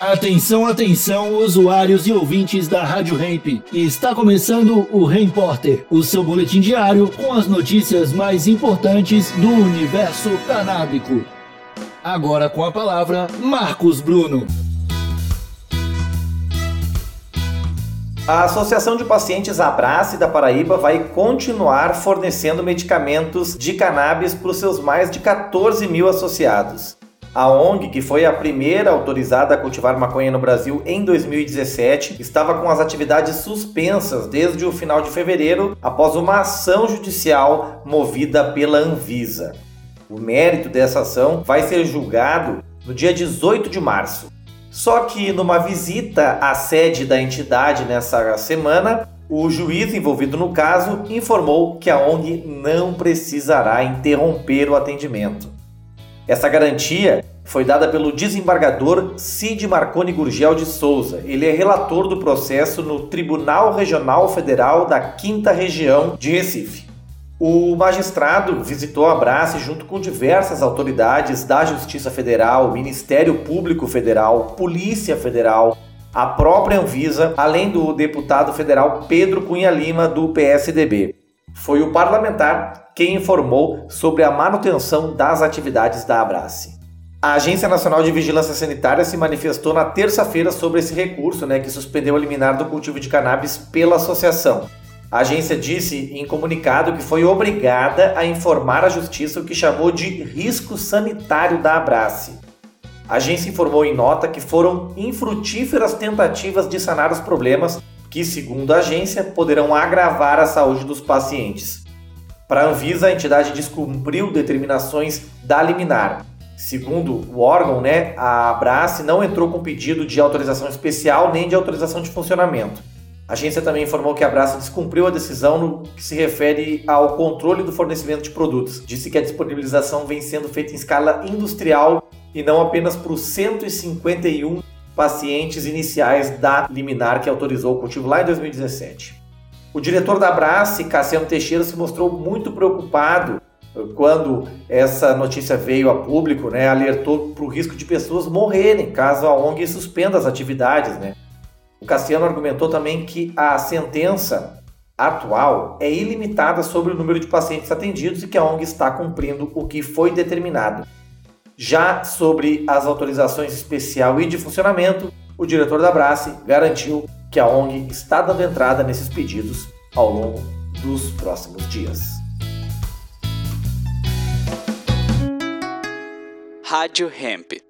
Atenção, atenção, usuários e ouvintes da Rádio Hemp. Está começando o Repórter, o seu boletim diário com as notícias mais importantes do universo canábico. Agora com a palavra, Marcos Bruno. A Associação de Pacientes Abrace da Paraíba vai continuar fornecendo medicamentos de cannabis para os seus mais de 14 mil associados. A ONG, que foi a primeira autorizada a cultivar maconha no Brasil em 2017, estava com as atividades suspensas desde o final de fevereiro após uma ação judicial movida pela Anvisa. O mérito dessa ação vai ser julgado no dia 18 de março. Só que numa visita à sede da entidade nessa semana, o juiz envolvido no caso informou que a ONG não precisará interromper o atendimento. Essa garantia foi dada pelo desembargador Cid Marconi Gurgel de Souza. Ele é relator do processo no Tribunal Regional Federal da Quinta Região de Recife. O magistrado visitou a Brace junto com diversas autoridades da Justiça Federal, Ministério Público Federal, Polícia Federal, a própria Anvisa, além do deputado federal Pedro Cunha Lima, do PSDB. Foi o parlamentar quem informou sobre a manutenção das atividades da Abrace. A Agência Nacional de Vigilância Sanitária se manifestou na terça-feira sobre esse recurso, né, que suspendeu a liminar do cultivo de cannabis pela associação. A agência disse em comunicado que foi obrigada a informar à justiça o que chamou de risco sanitário da Abrace. A agência informou em nota que foram infrutíferas tentativas de sanar os problemas que, segundo a agência, poderão agravar a saúde dos pacientes. Para a Anvisa, a entidade descumpriu determinações da liminar. Segundo o órgão, né, a Abrace não entrou com pedido de autorização especial nem de autorização de funcionamento. A agência também informou que a Abrace descumpriu a decisão no que se refere ao controle do fornecimento de produtos. Disse que a disponibilização vem sendo feita em escala industrial e não apenas para os 151 pacientes iniciais da liminar que autorizou o cultivo lá em 2017. O diretor da Abrace, Cassiano Teixeira, se mostrou muito preocupado quando essa notícia veio a público, né, alertou para o risco de pessoas morrerem caso a ONG suspenda as atividades. Né. O Cassiano argumentou também que a sentença atual é ilimitada sobre o número de pacientes atendidos e que a ONG está cumprindo o que foi determinado. Já sobre as autorizações especial e de funcionamento, o diretor da Brace garantiu que a ONG está dando entrada nesses pedidos ao longo dos próximos dias. Rádio Hemp.